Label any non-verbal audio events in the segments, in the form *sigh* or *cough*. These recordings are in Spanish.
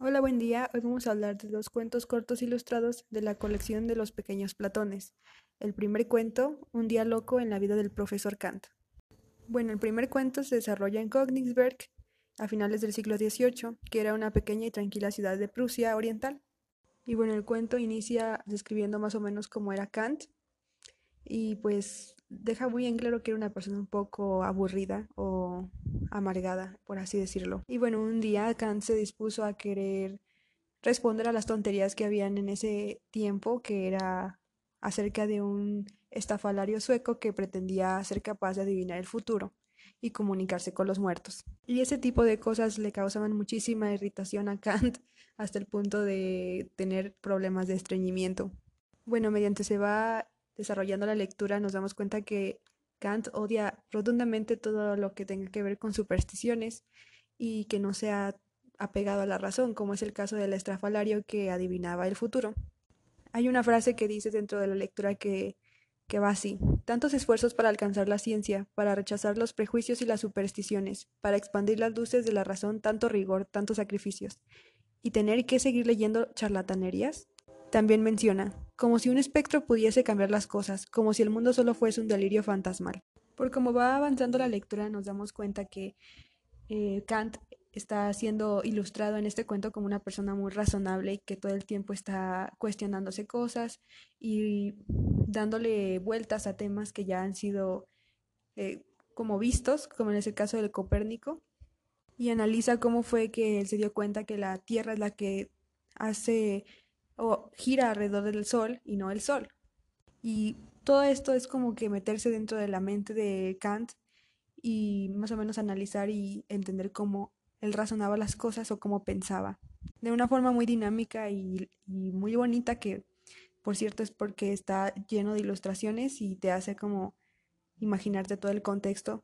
Hola, buen día. Hoy vamos a hablar de dos cuentos cortos ilustrados de la colección de los pequeños Platones. El primer cuento, Un día loco en la vida del profesor Kant. Bueno, el primer cuento se desarrolla en Königsberg a finales del siglo XVIII, que era una pequeña y tranquila ciudad de Prusia oriental. Y bueno, el cuento inicia describiendo más o menos cómo era Kant y pues deja muy en claro que era una persona un poco aburrida o amargada, por así decirlo. Y bueno, un día Kant se dispuso a querer responder a las tonterías que habían en ese tiempo, que era acerca de un estafalario sueco que pretendía ser capaz de adivinar el futuro y comunicarse con los muertos. Y ese tipo de cosas le causaban muchísima irritación a Kant *laughs* hasta el punto de tener problemas de estreñimiento. Bueno, mediante se va desarrollando la lectura nos damos cuenta que Kant odia rotundamente todo lo que tenga que ver con supersticiones y que no sea apegado a la razón, como es el caso del estrafalario que adivinaba el futuro. Hay una frase que dice dentro de la lectura que, que va así. Tantos esfuerzos para alcanzar la ciencia, para rechazar los prejuicios y las supersticiones, para expandir las luces de la razón, tanto rigor, tantos sacrificios. ¿Y tener que seguir leyendo charlatanerías? También menciona, como si un espectro pudiese cambiar las cosas, como si el mundo solo fuese un delirio fantasmal. Por como va avanzando la lectura nos damos cuenta que eh, Kant está siendo ilustrado en este cuento como una persona muy razonable y que todo el tiempo está cuestionándose cosas y dándole vueltas a temas que ya han sido eh, como vistos, como en ese caso del Copérnico, y analiza cómo fue que él se dio cuenta que la Tierra es la que hace o gira alrededor del Sol y no el Sol. Y todo esto es como que meterse dentro de la mente de Kant y más o menos analizar y entender cómo él razonaba las cosas o cómo pensaba. De una forma muy dinámica y, muy bonita que, por cierto, es porque está lleno de ilustraciones y te hace como imaginarte todo el contexto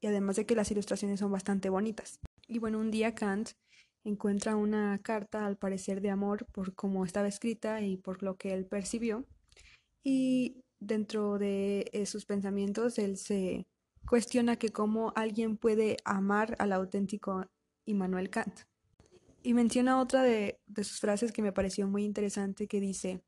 y además de que las ilustraciones son bastante bonitas. Y bueno, un día Kant encuentra una carta al parecer de amor por cómo estaba escrita y por lo que él percibió y dentro de sus pensamientos él se cuestiona que cómo alguien puede amar al auténtico Immanuel Kant. Y menciona otra de, de sus frases que me pareció muy interesante que dice,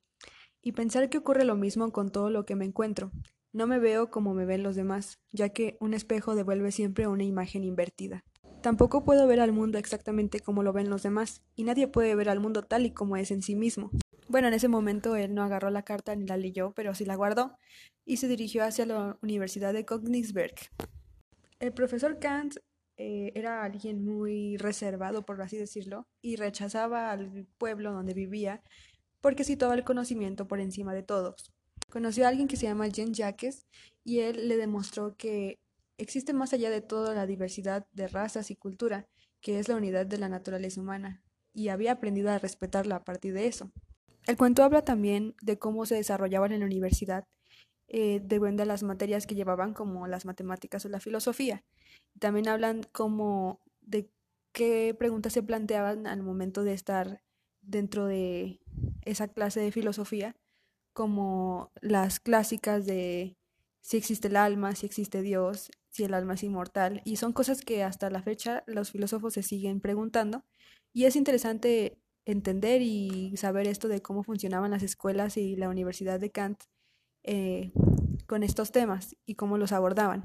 y pensar que ocurre lo mismo con todo lo que me encuentro. No me veo como me ven los demás, ya que un espejo devuelve siempre una imagen invertida. Tampoco puedo ver al mundo exactamente como lo ven los demás, y nadie puede ver al mundo tal y como es en sí mismo. Bueno, en ese momento él no agarró la carta ni la leyó, pero sí la guardó, y se dirigió hacia la Universidad de Königsberg. El profesor Kant eh, era alguien muy reservado, por así decirlo, y rechazaba al pueblo donde vivía porque situaba el conocimiento por encima de todos. Conoció a alguien que se llama Jean Jacques y él le demostró que Existe más allá de todo la diversidad de razas y cultura, que es la unidad de la naturaleza humana, y había aprendido a respetarla a partir de eso. El cuento habla también de cómo se desarrollaban en la universidad, eh, de las materias que llevaban como las matemáticas o la filosofía. También hablan como de qué preguntas se planteaban al momento de estar dentro de esa clase de filosofía, como las clásicas de si existe el alma, si existe Dios, si el alma es inmortal, y son cosas que hasta la fecha los filósofos se siguen preguntando, y es interesante entender y saber esto de cómo funcionaban las escuelas y la Universidad de Kant eh, con estos temas y cómo los abordaban.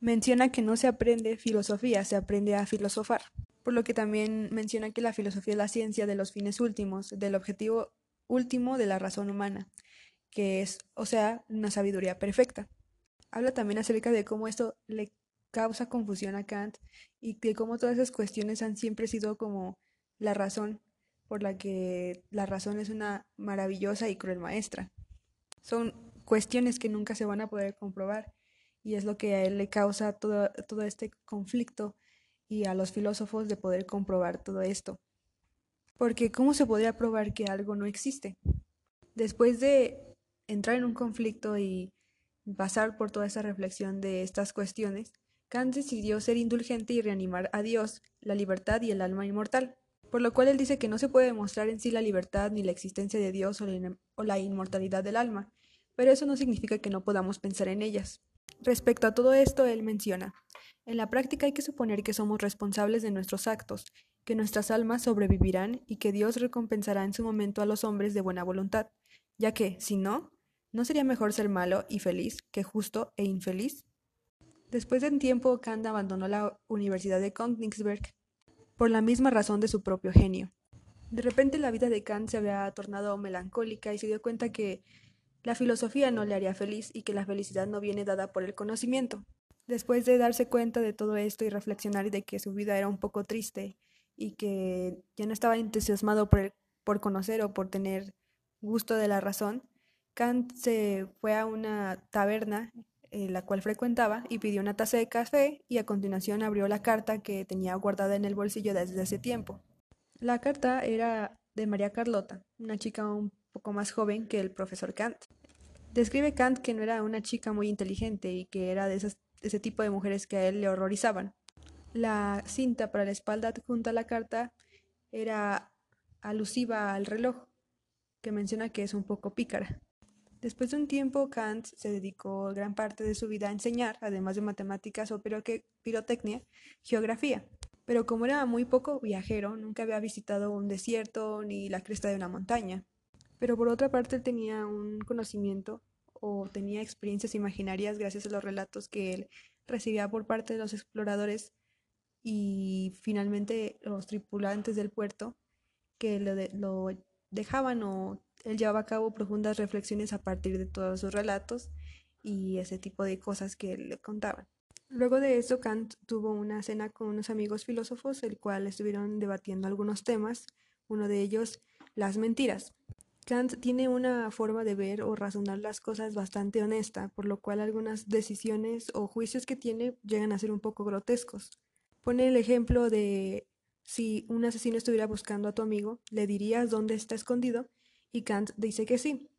Menciona que no se aprende filosofía, se aprende a filosofar, por lo que también menciona que la filosofía es la ciencia de los fines últimos, del objetivo último de la razón humana, que es, o sea, una sabiduría perfecta. Habla también acerca de cómo esto le causa confusión a Kant y de cómo todas esas cuestiones han siempre sido como la razón por la que la razón es una maravillosa y cruel maestra. Son cuestiones que nunca se van a poder comprobar y es lo que a él le causa todo, todo este conflicto y a los filósofos de poder comprobar todo esto. Porque ¿cómo se podría probar que algo no existe? Después de entrar en un conflicto y pasar por toda esa reflexión de estas cuestiones, Kant decidió ser indulgente y reanimar a Dios, la libertad y el alma inmortal, por lo cual él dice que no se puede demostrar en sí la libertad ni la existencia de Dios o la, inmortalidad del alma, pero eso no significa que no podamos pensar en ellas. Respecto a todo esto, él menciona, en la práctica hay que suponer que somos responsables de nuestros actos, que nuestras almas sobrevivirán y que Dios recompensará en su momento a los hombres de buena voluntad, ya que, si no, ¿no sería mejor ser malo y feliz que justo e infeliz? Después de un tiempo, Kant abandonó la Universidad de Königsberg por la misma razón de su propio genio. De repente la vida de Kant se había tornado melancólica y se dio cuenta que la filosofía no le haría feliz y que la felicidad no viene dada por el conocimiento. Después de darse cuenta de todo esto y reflexionar de que su vida era un poco triste y que ya no estaba entusiasmado por, por conocer o por tener gusto de la razón, Kant se fue a una taberna en la cual frecuentaba y pidió una taza de café y a continuación abrió la carta que tenía guardada en el bolsillo desde hace tiempo. La carta era de María Carlota, una chica un poco más joven que el profesor Kant. Describe Kant que no era una chica muy inteligente y que era de, ese tipo de mujeres que a él le horrorizaban. La cinta para la espalda junto a la carta era alusiva al reloj, que menciona que es un poco pícara. Después de un tiempo, Kant se dedicó gran parte de su vida a enseñar, además de matemáticas o pirotecnia, geografía. Pero como era muy poco viajero, nunca había visitado un desierto ni la cresta de una montaña. Pero por otra parte, él tenía un conocimiento o tenía experiencias imaginarias gracias a los relatos que él recibía por parte de los exploradores y finalmente los tripulantes del puerto que lo, lo dejaban o él llevaba a cabo profundas reflexiones a partir de todos sus relatos y ese tipo de cosas que le contaban. Luego de eso, Kant tuvo una cena con unos amigos filósofos, el cual estuvieron debatiendo algunos temas, uno de ellos las mentiras. Kant tiene una forma de ver o razonar las cosas bastante honesta, por lo cual algunas decisiones o juicios que tiene llegan a ser un poco grotescos. Pone el ejemplo de si un asesino estuviera buscando a tu amigo, ¿le dirías dónde está escondido? Y Kant dice que sí,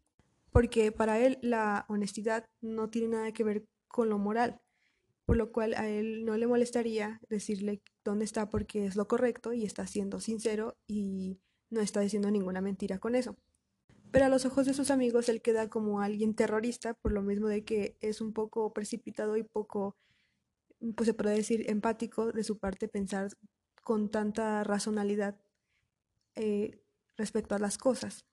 porque para él la honestidad no tiene nada que ver con lo moral, por lo cual a él no le molestaría decirle dónde está porque es lo correcto y está siendo sincero y no está diciendo ninguna mentira con eso. Pero a los ojos de sus amigos él queda como alguien terrorista por lo mismo de que es un poco precipitado y poco, pues se puede decir, empático de su parte pensar con tanta razonalidad eh, respecto a las cosas.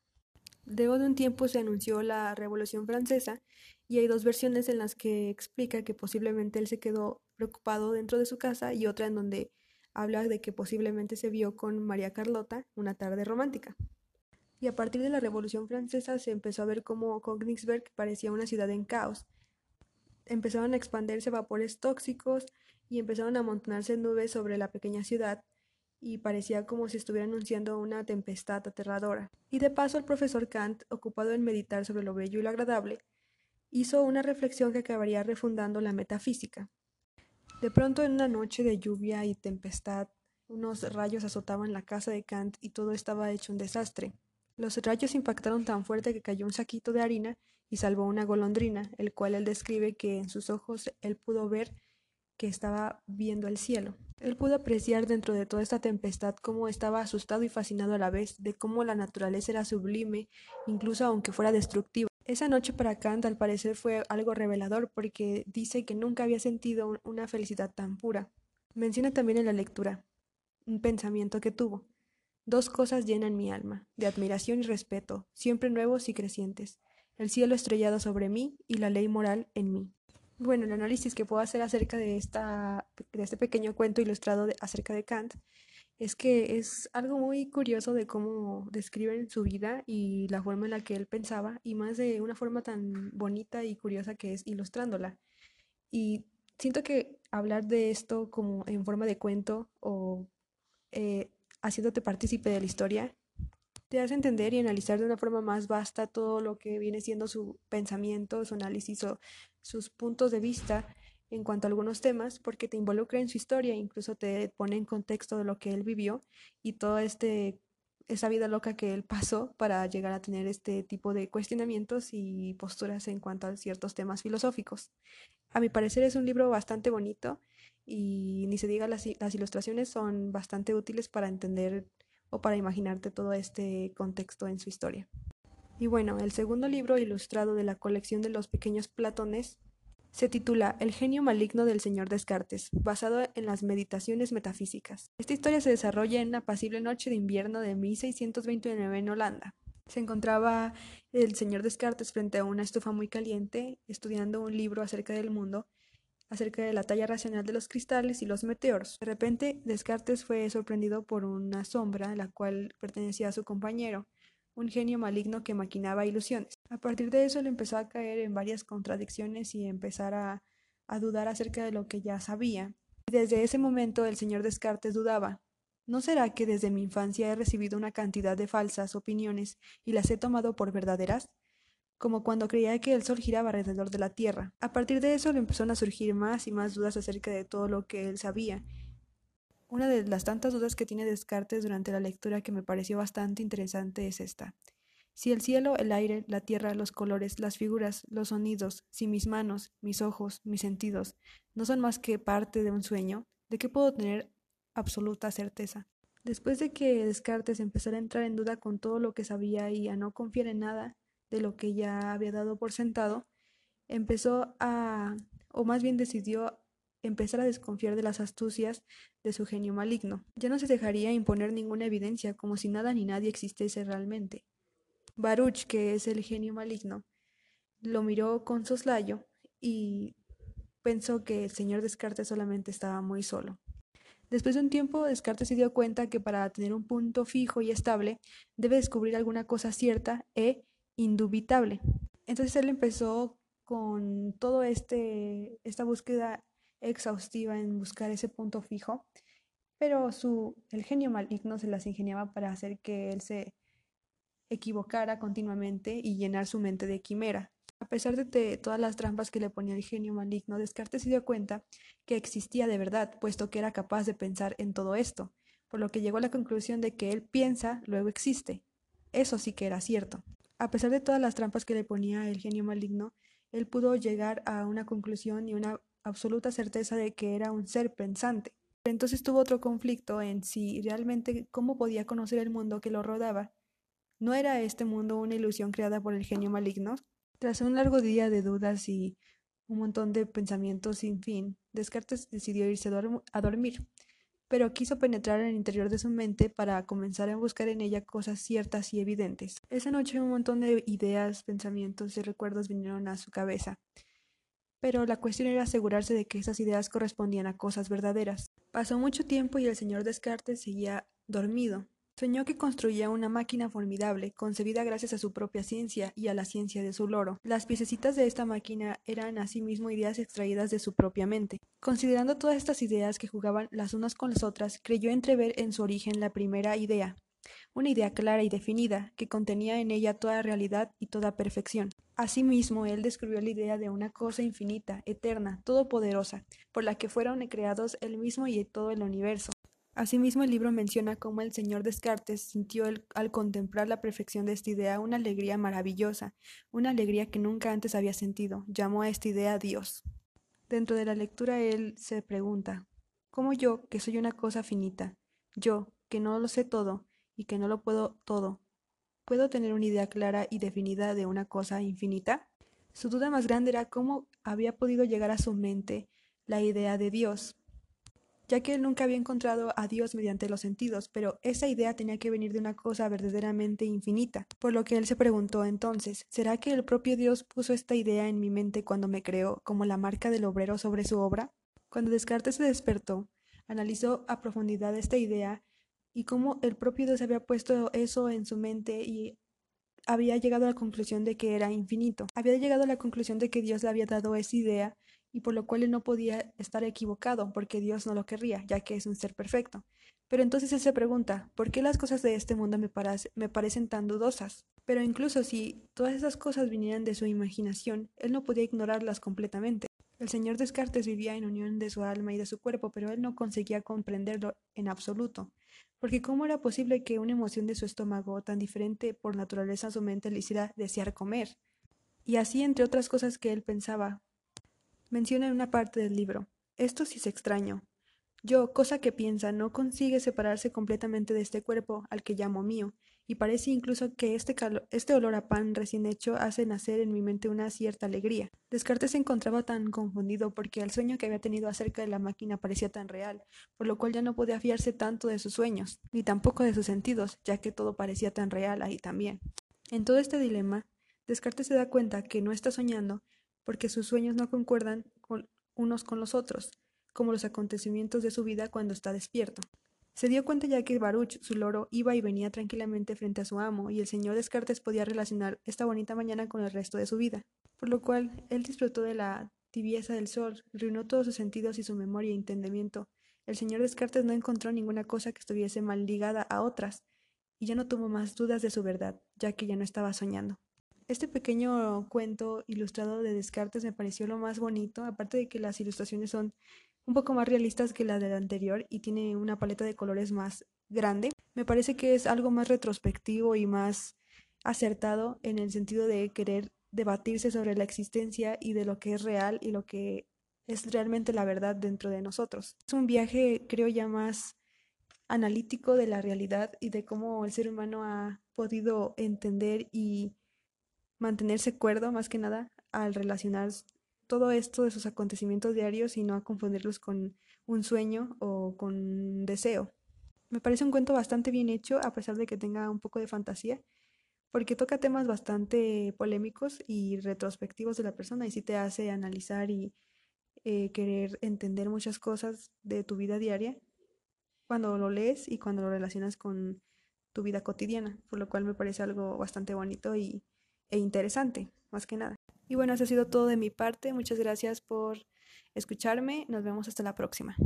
Luego de un tiempo se anunció la Revolución Francesa y hay dos versiones en las que explica que posiblemente él se quedó preocupado dentro de su casa y otra en donde habla de que posiblemente se vio con María Carlota una tarde romántica. Y a partir de la Revolución Francesa se empezó a ver cómo Königsberg parecía una ciudad en caos. Empezaron a expandirse vapores tóxicos y empezaron a amontonarse nubes sobre la pequeña ciudad y parecía como si estuviera anunciando una tempestad aterradora. Y de paso el profesor Kant, ocupado en meditar sobre lo bello y lo agradable, hizo una reflexión que acabaría refundando la metafísica. De pronto en una noche de lluvia y tempestad, unos rayos azotaban la casa de Kant y todo estaba hecho un desastre. Los rayos impactaron tan fuerte que cayó un saquito de harina y salvó una golondrina, el cual él describe que en sus ojos él pudo ver que estaba viendo el cielo. Él pudo apreciar dentro de toda esta tempestad cómo estaba asustado y fascinado a la vez, de cómo la naturaleza era sublime, incluso aunque fuera destructiva. Esa noche para Kant al parecer fue algo revelador porque dice que nunca había sentido una felicidad tan pura. Menciona también en la lectura un pensamiento que tuvo. Dos cosas llenan mi alma, de admiración y respeto, siempre nuevos y crecientes, el cielo estrellado sobre mí y la ley moral en mí. Bueno, el análisis que puedo hacer acerca de, esta, de este pequeño cuento ilustrado acerca de Kant es que es algo muy curioso de cómo describen su vida y la forma en la que él pensaba, y más de una forma tan bonita y curiosa que es ilustrándola. Y siento que hablar de esto como en forma de cuento o eh, haciéndote partícipe de la historia te hace entender y analizar de una forma más vasta todo lo que viene siendo su pensamiento, su análisis o sus puntos de vista en cuanto a algunos temas, porque te involucra en su historia, incluso te pone en contexto de lo que él vivió y toda este esa vida loca que él pasó para llegar a tener este tipo de cuestionamientos y posturas en cuanto a ciertos temas filosóficos. A mi parecer es un libro bastante bonito y ni se diga las, las ilustraciones son bastante útiles para entender o para imaginarte todo este contexto en su historia. Y bueno, el segundo libro ilustrado de la colección de los pequeños platones Se titula El genio maligno del señor Descartes, basado en las meditaciones metafísicas. Esta historia se desarrolla en una apacible noche de invierno de 1629 en Holanda. Se encontraba el señor Descartes frente a una estufa muy caliente, estudiando un libro acerca del mundo, acerca de la talla racional de los cristales y los meteoros. De repente, Descartes fue sorprendido por una sombra, la cual pertenecía a su compañero un genio maligno que maquinaba ilusiones. A partir de eso le empezó a caer en varias contradicciones y empezar a, a dudar acerca de lo que ya sabía. Y desde ese momento el señor Descartes dudaba. ¿No será que desde mi infancia he recibido una cantidad de falsas opiniones y las he tomado por verdaderas? Como cuando creía que el Sol giraba alrededor de la Tierra. A partir de eso le empezaron a surgir más y más dudas acerca de todo lo que él sabía, una de las tantas dudas que tiene Descartes durante la lectura que me pareció bastante interesante es esta. Si el cielo, el aire, la tierra, los colores, las figuras, los sonidos, si mis manos, mis ojos, mis sentidos, no son más que parte de un sueño, ¿de qué puedo tener absoluta certeza? Después de que Descartes empezara a entrar en duda con todo lo que sabía y a no confiar en nada de lo que ya había dado por sentado, empezó a, o más bien decidió empezar a desconfiar de las astucias de su genio maligno. Ya no se dejaría imponer ninguna evidencia, como si nada ni nadie existiese realmente. Baruch, que es el genio maligno, lo miró con soslayo y pensó que el señor Descartes solamente estaba muy solo. Después de un tiempo, Descartes se dio cuenta que para tener un punto fijo y estable, debe descubrir alguna cosa cierta e indubitable. Entonces él empezó con todo este esta búsqueda exhaustiva en buscar ese punto fijo, pero su, el genio maligno se las ingeniaba para hacer que él se equivocara continuamente y llenar su mente de quimera. A pesar de todas las trampas que le ponía el genio maligno, Descartes se dio cuenta que existía de verdad, puesto que era capaz de pensar en todo esto, por lo que llegó a la conclusión de que él piensa, luego existe. Eso sí que era cierto. A pesar de todas las trampas que le ponía el genio maligno, él pudo llegar a una conclusión y una absoluta certeza de que era un ser pensante. Entonces tuvo otro conflicto en si realmente cómo podía conocer el mundo que lo rodaba. ¿No era este mundo una ilusión creada por el genio maligno? Tras un largo día de dudas y un montón de pensamientos sin fin, Descartes decidió irse a dormir, pero quiso penetrar en el interior de su mente para comenzar a buscar en ella cosas ciertas y evidentes. Esa noche un montón de ideas, pensamientos y recuerdos vinieron a su cabeza pero la cuestión era asegurarse de que esas ideas correspondían a cosas verdaderas. Pasó mucho tiempo y el señor Descartes seguía dormido. Soñó que construía una máquina formidable, concebida gracias a su propia ciencia y a la ciencia de su loro. Las piececitas de esta máquina eran asimismo ideas extraídas de su propia mente. Considerando todas estas ideas que jugaban las unas con las otras, creyó entrever en su origen la primera idea, una idea clara y definida, que contenía en ella toda realidad y toda perfección. Asimismo, él describió la idea de una cosa infinita, eterna, todopoderosa, por la que fueron creados el mismo y todo el universo. Asimismo, el libro menciona cómo el señor Descartes sintió al contemplar la perfección de esta idea una alegría maravillosa, una alegría que nunca antes había sentido. Llamó a esta idea Dios. Dentro de la lectura él se pregunta, ¿cómo yo, que soy una cosa finita, yo, que no lo sé todo, y que no lo puedo todo. ¿Puedo tener una idea clara y definida de una cosa infinita? Su duda más grande era cómo había podido llegar a su mente la idea de Dios, ya que él nunca había encontrado a Dios mediante los sentidos, pero esa idea tenía que venir de una cosa verdaderamente infinita, por lo que él se preguntó entonces, ¿será que el propio Dios puso esta idea en mi mente cuando me creó como la marca del obrero sobre su obra? Cuando Descartes se despertó, analizó a profundidad esta idea y cómo el propio Dios había puesto eso en su mente y había llegado a la conclusión de que era infinito. Había llegado a la conclusión de que Dios le había dado esa idea y por lo cual él no podía estar equivocado porque Dios no lo querría, ya que es un ser perfecto. Pero entonces él se pregunta, ¿por qué las cosas de este mundo me, parecen tan dudosas? Pero incluso si todas esas cosas vinieran de su imaginación, él no podía ignorarlas completamente. El señor Descartes vivía en unión de su alma y de su cuerpo, pero él no conseguía comprenderlo en absoluto. Porque ¿cómo era posible que una emoción de su estómago, tan diferente por naturaleza a su mente, le hiciera desear comer? Y así, entre otras cosas que él pensaba, menciona en una parte del libro, esto sí es extraño. Yo, cosa que piensa, no consigue separarse completamente de este cuerpo al que llamo mío, y parece incluso que este, este olor a pan recién hecho hace nacer en mi mente una cierta alegría. Descartes se encontraba tan confundido porque el sueño que había tenido acerca de la máquina parecía tan real, por lo cual ya no podía fiarse tanto de sus sueños, ni tampoco de sus sentidos, ya que todo parecía tan real ahí también. En todo este dilema, Descartes se da cuenta que no está soñando porque sus sueños no concuerdan con unos con los otros, como los acontecimientos de su vida cuando está despierto. Se dio cuenta ya que Baruch, su loro, iba y venía tranquilamente frente a su amo, y el señor Descartes podía relacionar esta bonita mañana con el resto de su vida, por lo cual él disfrutó de la tibieza del sol, reunió todos sus sentidos y su memoria e entendimiento. El señor Descartes no encontró ninguna cosa que estuviese mal ligada a otras, y ya no tuvo más dudas de su verdad, ya que ya no estaba soñando. Este pequeño cuento ilustrado de Descartes me pareció lo más bonito, aparte de que las ilustraciones son un poco más realistas que la del anterior y tiene una paleta de colores más grande. Me parece que es algo más retrospectivo y más acertado en el sentido de querer debatirse sobre la existencia y de lo que es real y lo que es realmente la verdad dentro de nosotros. Es un viaje, creo ya más analítico de la realidad y de cómo el ser humano ha podido entender y mantenerse cuerdo más que nada al relacionar todo esto de sus acontecimientos diarios y no a confundirlos con un sueño o con un deseo. Me parece un cuento bastante bien hecho, a pesar de que tenga un poco de fantasía, porque toca temas bastante polémicos y retrospectivos de la persona y sí te hace analizar y eh, querer entender muchas cosas de tu vida diaria cuando lo lees y cuando lo relacionas con tu vida cotidiana, por lo cual me parece algo bastante bonito y, e interesante, más que nada. Y bueno, eso ha sido todo de mi parte. Muchas gracias por escucharme. Nos vemos hasta la próxima.